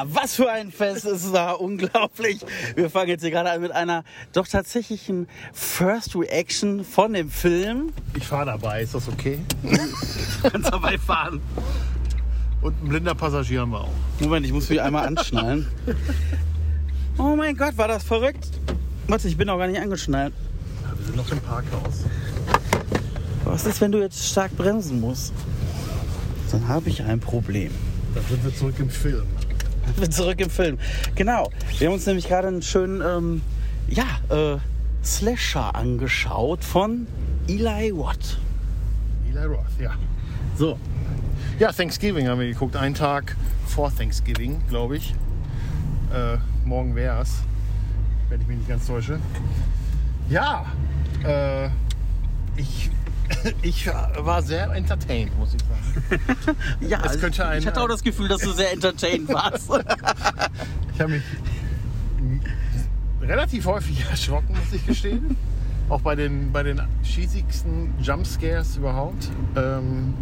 Ja, was für ein Fest, es war unglaublich. Wir fangen jetzt hier gerade an mit einer doch tatsächlichen First Reaction von dem Film. Ich fahre dabei, ist das okay? Kannst dabei fahren. Und ein blinder Passagier haben wir auch. Moment, ich muss mich einmal anschnallen. Oh mein Gott, war das verrückt. Warte, ich bin noch gar nicht angeschnallt. Ja, wir sind noch im Parkhaus. Was ist, wenn du jetzt stark bremsen musst? Dann habe ich ein Problem. Dann sind wir zurück im Film. Ich bin zurück im Film. Genau. Wir haben uns nämlich gerade einen schönen ähm, ja, äh, Slasher angeschaut von Eli Watt. Eli Roth, ja. So, Ja, Thanksgiving haben wir geguckt. Einen Tag vor Thanksgiving, glaube ich. Äh, morgen wäre es, wenn ich mich nicht ganz täusche. Ja, äh, ich, war sehr entertained, muss ich sagen. ja, Es könnte ein- ich hatte auch das Gefühl, dass du sehr entertained warst. Ich habe mich relativ häufig erschrocken, muss ich gestehen. Auch bei den, bei den schießigsten Jumpscares überhaupt. Ähm,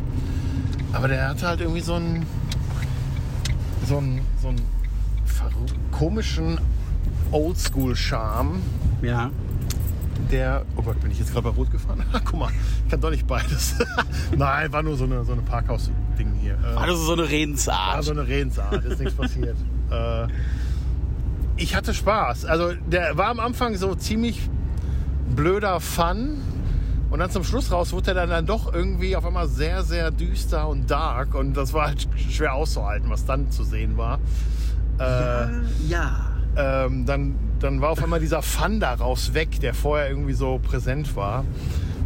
aber der hatte halt irgendwie so einen, so einen, so einen komischen Oldschool-Charme, ja. Der. Oh Gott, bin ich jetzt gerade bei Rot gefahren? Guck mal, ich kann doch nicht beides. Nein, war nur so eine, so eine Parkhaus-Ding hier. Äh, War das so eine war Redensart? so eine Redensart, ist nichts passiert. Äh, ich hatte Spaß. Also der war am Anfang so ziemlich blöder Fun. Und dann zum Schluss raus wurde er dann, dann doch irgendwie auf einmal sehr, sehr düster und dark. Und das war halt schwer auszuhalten, was dann zu sehen war. Äh, ja. Ähm, dann, dann war auf einmal dieser Fun daraus weg, der vorher irgendwie so präsent war.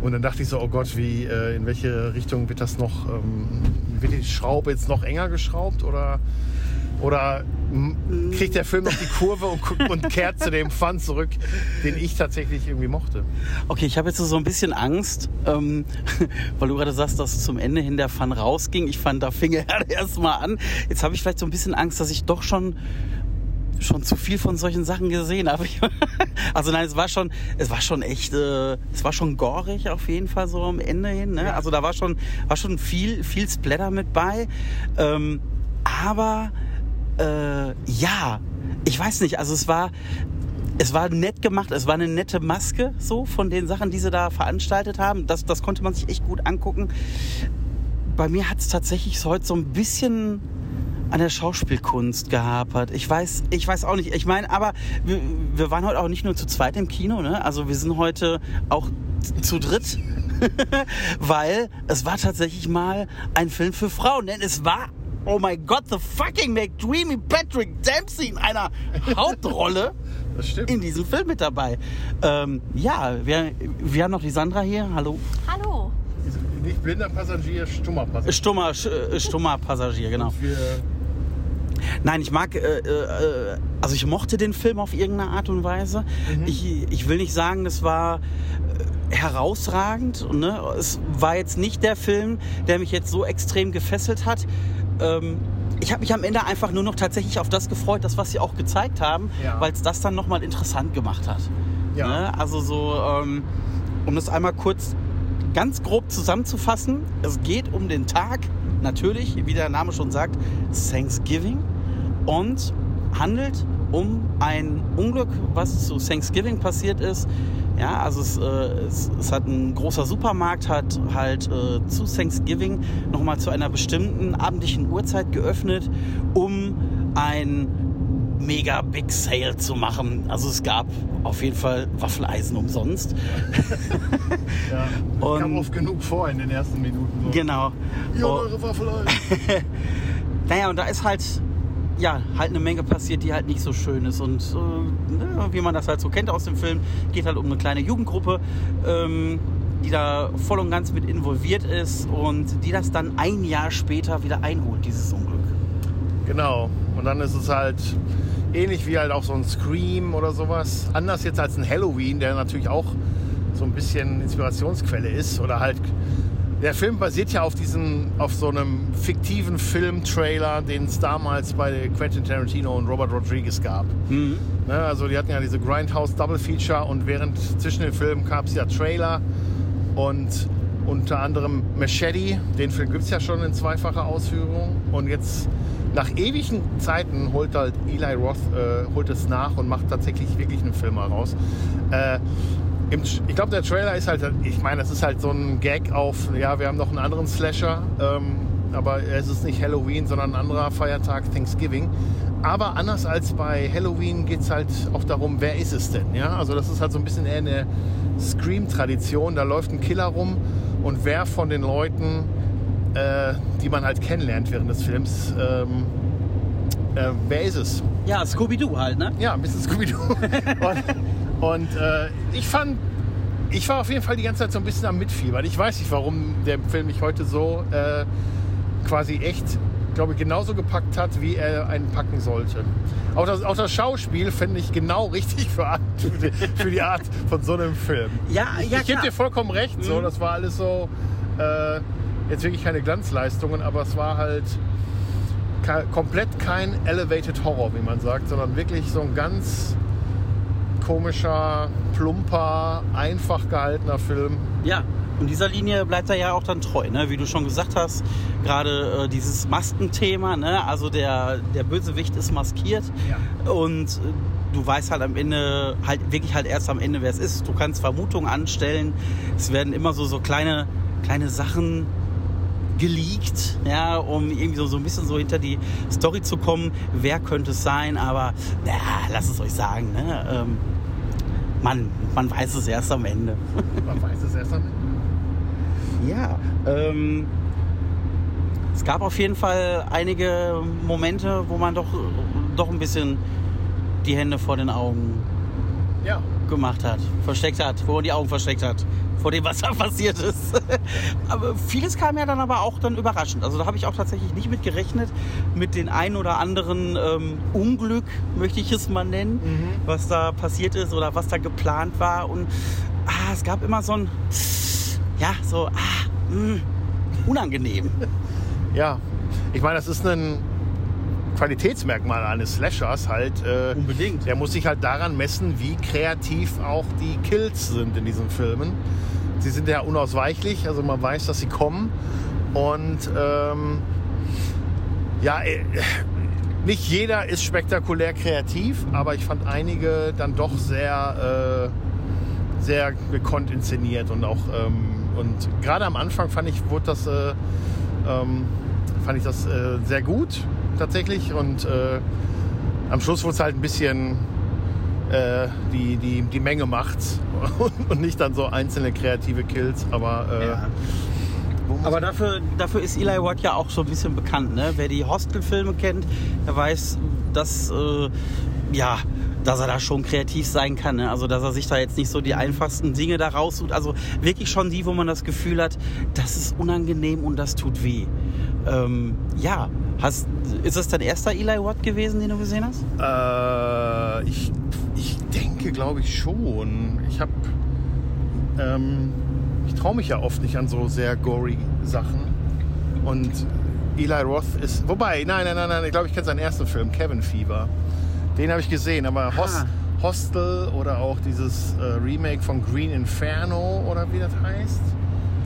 Und dann dachte ich so, oh Gott, wie, äh, in welche Richtung wird das noch, ähm, wird die Schraube jetzt noch enger geschraubt oder, oder kriegt der Film noch die Kurve und, und kehrt zu dem Fun zurück, den ich tatsächlich irgendwie mochte? Okay, ich habe jetzt so ein bisschen Angst, ähm, weil du gerade sagst, dass zum Ende hin der Fun rausging. Ich fand, da fing er erst mal an. Jetzt habe ich vielleicht so ein bisschen Angst, dass ich doch schon schon zu viel von solchen Sachen gesehen Also nein, es war schon, es war schon echt, äh, es war schon gorig auf jeden Fall so am Ende hin. Ne? Also da war schon, war schon viel, viel Splatter mit bei. Ähm, aber äh, ja, ich weiß nicht. Also es war, es war nett gemacht, es war eine nette Maske so von den Sachen, die sie da veranstaltet haben. Das, das konnte man sich echt gut angucken. Bei mir hat es tatsächlich heute so ein bisschen an der Schauspielkunst gehapert. Ich weiß, ich weiß auch nicht. Ich meine, aber wir, wir waren heute auch nicht nur zu zweit im Kino, ne? Also wir sind heute auch zu dritt. Weil es war tatsächlich mal ein Film für Frauen. Denn es war, oh mein Gott, the fucking McDreamy Patrick Dempsey in einer Hauptrolle Das stimmt. in diesem Film mit dabei. Ähm, ja, wir, wir haben noch die Sandra hier. Hallo. Hallo. Nicht blinder Passagier, stummer Passagier. Stummer, äh, stummer Passagier, genau. Wir, Nein, ich mag, äh, äh, also ich mochte den Film auf irgendeine Art und Weise. Ich, ich will nicht sagen, das war äh, herausragend. Ne? Es war jetzt nicht der Film, der mich jetzt so extrem gefesselt hat. Ähm, ich habe mich am Ende einfach nur noch tatsächlich auf das gefreut, das was sie auch gezeigt haben, Ja. weil es das dann nochmal interessant gemacht hat. Ja. Ne? Also so, ähm, um das einmal kurz ganz grob zusammenzufassen, es geht um den Tag, natürlich, wie der Name schon sagt, Thanksgiving und handelt um ein Unglück, was zu Thanksgiving passiert ist. Ja, also es, äh, es, es hat ein großer Supermarkt hat halt äh, zu Thanksgiving nochmal zu einer bestimmten abendlichen Uhrzeit geöffnet, um ein mega Big Sale zu machen. Also es gab auf jeden Fall Waffeleisen umsonst. ja, Und- kam oft genug vor in den ersten Minuten. So. Genau. Ja, Oh, eure Waffeleien. naja, und da ist halt ja, halt eine Menge passiert, die halt nicht so schön ist. Und äh, ne, wie man das halt so kennt aus dem Film, geht halt um eine kleine Jugendgruppe, ähm, die da voll und ganz mit involviert ist und die das dann ein Jahr später wieder einholt, dieses Unglück. Genau. Und dann ist es halt ähnlich wie halt auch so ein Scream oder sowas. Anders jetzt als ein Halloween, der natürlich auch so ein bisschen Inspirationsquelle ist. Oder halt. Der Film basiert ja auf diesem, auf so einem fiktiven Film-Trailer, den es damals bei Quentin Tarantino und Robert Rodriguez gab. Ne, also die hatten ja diese Grindhouse Double Feature und während zwischen den Filmen gab es ja Trailer und unter anderem Machete. Den Film gibt es ja schon in zweifacher Ausführung. Und jetzt nach ewigen Zeiten holt halt Eli Roth äh, holt es nach und macht tatsächlich wirklich einen Film heraus. Äh, im, ich glaube, der Trailer ist halt, ich meine, es ist halt so ein Gag auf, ja, wir haben noch einen anderen Slasher, ähm, aber es ist nicht Halloween, sondern ein anderer Feiertag, Thanksgiving. Aber anders als bei Halloween geht es halt auch darum, wer ist es denn? Ja? Also das ist halt so ein bisschen eher eine Scream-Tradition. Da läuft ein Killer rum und wer von den Leuten, äh, die man halt kennenlernt während des Films, ähm, äh, wer ist es? Ja, Scooby-Doo halt, ne? Ja, ein bisschen Scooby-Doo. und äh, ich fand, ich war auf jeden Fall die ganze Zeit so ein bisschen am Mitfiebern. Ich weiß nicht, warum der Film mich heute so äh, quasi echt, glaube ich, genauso gepackt hat, wie er einen packen sollte. Auch das, auch das Schauspiel finde ich genau richtig für, für, die, für, die, Art von so einem Film. Ja, ja, Ich gebe dir vollkommen recht. Mhm. So, das war alles so, äh, jetzt wirklich keine Glanzleistungen, aber es war halt komplett kein Elevated Horror, wie man sagt, sondern wirklich so ein ganz komischer, plumper, einfach gehaltener Film. Ja, und dieser Linie bleibt er ja auch dann treu, ne? wie du schon gesagt hast. Gerade äh, dieses Maskenthema, ne? also der, der Bösewicht ist maskiert ja. und äh, du weißt halt am Ende, halt wirklich halt erst am Ende, wer es ist. Du kannst Vermutungen anstellen. Es werden immer so, so kleine, kleine Sachen geleakt, ja, um irgendwie so, so ein bisschen so hinter die Story zu kommen. Wer könnte es sein? Aber ja, lass es euch sagen. Ne? Ähm, man, man weiß es erst am Ende. Man weiß es erst am Ende. Ja, ähm, es gab auf jeden Fall einige Momente, wo man doch, doch ein bisschen die Hände vor den Augen ja. gemacht hat, versteckt hat, wo man die Augen versteckt hat vor dem, was da passiert ist. aber vieles kam ja dann aber auch dann überraschend. Also da habe ich auch tatsächlich nicht mit gerechnet, mit den ein oder anderen ähm, Unglück, möchte ich es mal nennen, mhm. was da passiert ist oder was da geplant war. Und ah, es gab immer so ein, ja, so, ah, mh, hm, unangenehm. Ja, ich meine, das ist ein Qualitätsmerkmal eines Slashers halt. Äh, Unbedingt. Der muss sich halt daran messen, wie kreativ auch die Kills sind in diesen Filmen. Sie sind ja unausweichlich, also man weiß, dass sie kommen. Und ähm, ja, äh, nicht jeder ist spektakulär kreativ, aber ich fand einige dann doch sehr, äh, sehr gekonnt inszeniert und auch ähm, und gerade am Anfang fand ich, wurde das, äh, ähm, fand ich das äh, sehr gut tatsächlich und äh, am Schluss wurde es halt ein bisschen äh, die, die, die Menge macht's und nicht dann so einzelne kreative Kills, aber äh, ja. Aber dafür, dafür ist Eli Watt ja auch so ein bisschen bekannt. Ne? Wer die Hostel-Filme kennt, der weiß, dass, äh, ja, dass er da schon kreativ sein kann. Ne? Also, dass er sich da jetzt nicht so die einfachsten Dinge da raussucht. Also wirklich schon die, wo man das Gefühl hat, das ist unangenehm und das tut weh. Ähm, ja, hast, ist das dein erster Eli Watt gewesen, den du gesehen hast? Äh, ich, ich denke, glaube ich schon. Ich habe, ähm, ich traue mich ja oft nicht an so sehr gory Sachen. Und Eli Roth ist, wobei, nein, nein, nein, nein, ich glaube, ich kenne seinen ersten Film, Kevin Fever. Den habe ich gesehen, aber Host, Hostel oder auch dieses äh, Remake von Green Inferno oder wie das heißt.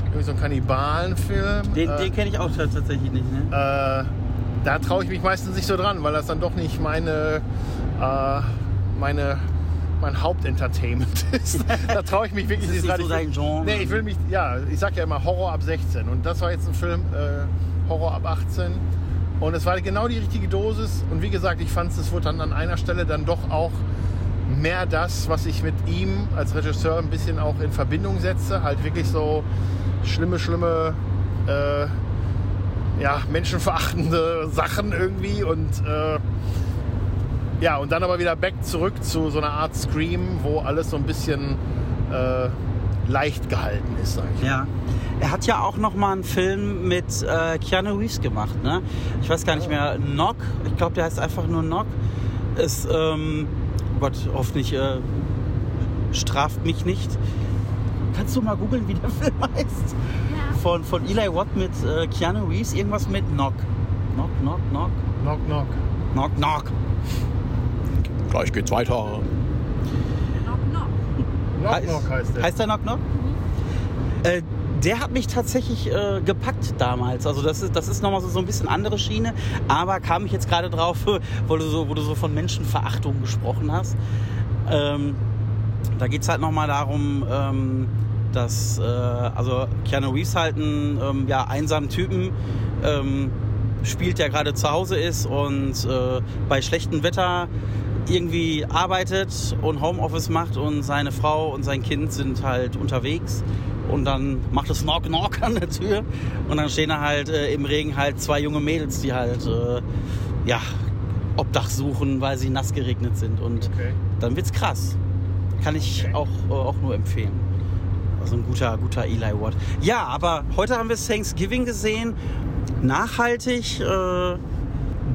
Irgendwie so ein Kannibalenfilm. Den, äh, den kenne ich auch tatsächlich nicht, ne? Äh, da traue ich mich meistens nicht so dran, weil das dann doch nicht meine, äh, meine mein Hauptentertainment ist. da traue ich mich wirklich nicht dran. So dein Genre. Nee, ich will mich, ja, ich sag ja immer Horror ab 16 und das war jetzt ein Film äh, Horror ab 18 und es war genau die richtige Dosis und wie gesagt, ich fand es wurde dann an einer Stelle dann doch auch mehr das, was ich mit ihm als Regisseur ein bisschen auch in Verbindung setze, halt wirklich so schlimme, schlimme äh, ja, menschenverachtende Sachen irgendwie und äh, ja, und dann aber wieder back zurück zu so einer Art Scream, wo alles so ein bisschen äh, leicht gehalten ist, sag ich. Ja. Er hat ja auch noch mal einen Film mit äh, Keanu Reeves gemacht, ne? Ich weiß gar nicht mehr. Knock, ich glaube, der heißt einfach nur Knock. Ist, ähm, oh Gott, hoffentlich äh, straft mich nicht. Kannst du mal googeln, wie der Film heißt? Von, von Eli Watt mit äh, Keanu Reeves, irgendwas mit Knock. Knock, Knock, Knock. Knock, Knock. Knock, Knock. Gleich geht's weiter. Knock, Knock. Knock, Knock heißt der. Heißt der Knock, Knock? Mhm. Äh, der hat mich tatsächlich äh, gepackt damals. Also das ist, das ist nochmal so, so ein bisschen andere Schiene. Aber kam ich jetzt gerade drauf, wo du, so, wo du so von Menschenverachtung gesprochen hast. Ähm, da geht es halt nochmal darum, ähm, dass äh, also Keanu Reeves halt einen ähm, ja, einsamen Typen ähm, spielt, der gerade zu Hause ist und äh, bei schlechtem Wetter irgendwie arbeitet und Homeoffice macht und seine Frau und sein Kind sind halt unterwegs und dann macht es Knock Knock an der Tür und dann stehen da halt äh, im Regen halt zwei junge Mädels, die halt äh, ja Obdach suchen, weil sie nass geregnet sind und Okay. dann wird's krass. Kann ich Okay. auch, äh, auch nur empfehlen. Also ein guter, guter Eli Watt. Ja, aber heute haben wir Thanksgiving gesehen. Nachhaltig, äh,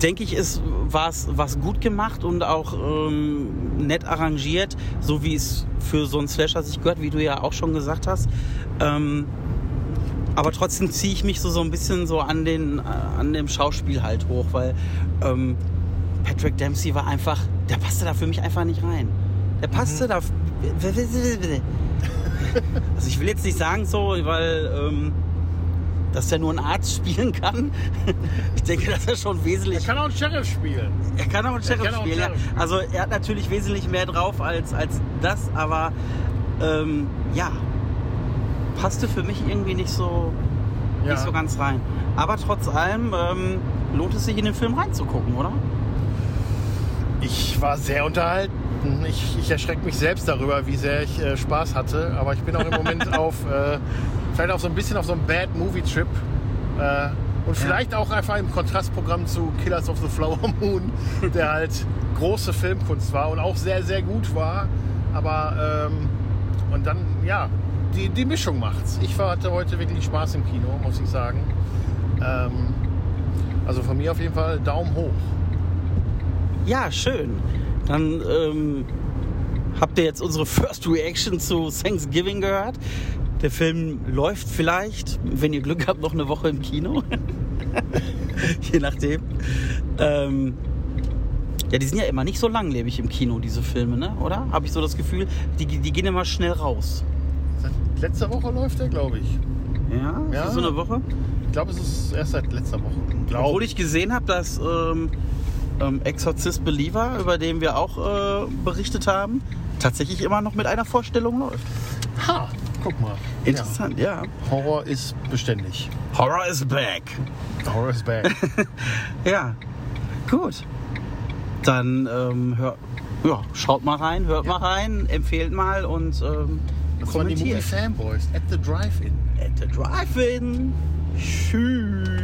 denke ich, ist was was gut gemacht und auch ähm, nett arrangiert, so wie es für so einen Slasher sich gehört, wie du ja auch schon gesagt hast. Ähm, aber trotzdem ziehe ich mich so, so ein bisschen so an, den, äh, an dem Schauspiel halt hoch, weil ähm, Patrick Dempsey war einfach, der passte da für mich einfach nicht rein. Der passte da. Also ich will jetzt nicht sagen so, weil ähm, dass der nur einen Arzt spielen kann. Ich denke, dass er schon Er wesentlich. kann auch einen Sheriff spielen. Er kann auch einen Sheriff kann auch einen spielen. Ja. Sheriff spielen. Also er hat natürlich wesentlich mehr drauf als, als das, aber ähm, ja, passte für mich irgendwie nicht so, Ja. nicht so ganz rein. Aber trotz allem ähm, lohnt es sich in den Film reinzugucken, oder? Ich war sehr unterhalten. Ich, ich erschrecke mich selbst darüber, wie sehr ich äh, Spaß hatte. Aber ich bin auch im Moment auf, äh, vielleicht auch so ein bisschen auf so einem Bad Movie Trip. Äh, und vielleicht auch einfach im Kontrastprogramm zu Killers of the Flower Moon, der halt große Filmkunst war und auch sehr, sehr gut war. Aber, ähm, und dann, ja, die, die Mischung macht's. Ich hatte heute wirklich Spaß im Kino, muss ich sagen. Ähm, also von mir auf jeden Fall Daumen hoch. Ja, schön. Dann ähm, habt ihr jetzt unsere First Reaction zu Thanksgiving gehört. Der Film läuft vielleicht, wenn ihr Glück habt, noch eine Woche im Kino. Je nachdem. Ähm, ja, die sind ja immer nicht so langlebig im Kino, diese Filme, ne? oder? Habe ich so das Gefühl, die, die gehen immer schnell raus. Seit letzter Woche läuft der, glaube ich. Ja, ist Ja. so eine Woche? Ich glaube, es ist erst seit letzter Woche. Obwohl Glaube ich gesehen habe, dass ähm, ähm, Exorcist Believer, über den wir auch äh, berichtet haben, tatsächlich immer noch mit einer Vorstellung läuft. Ha, guck mal. Interessant, ja. Ja. Horror ist beständig. Horror is back. Horror is back. Ja, gut. Dann ähm, hör, ja, schaut mal rein, hört mal rein, empfehlt mal und ähm, Das waren die Movie kommentiert. Fanboys at the Drive-In. At the Drive-In. Tschüss.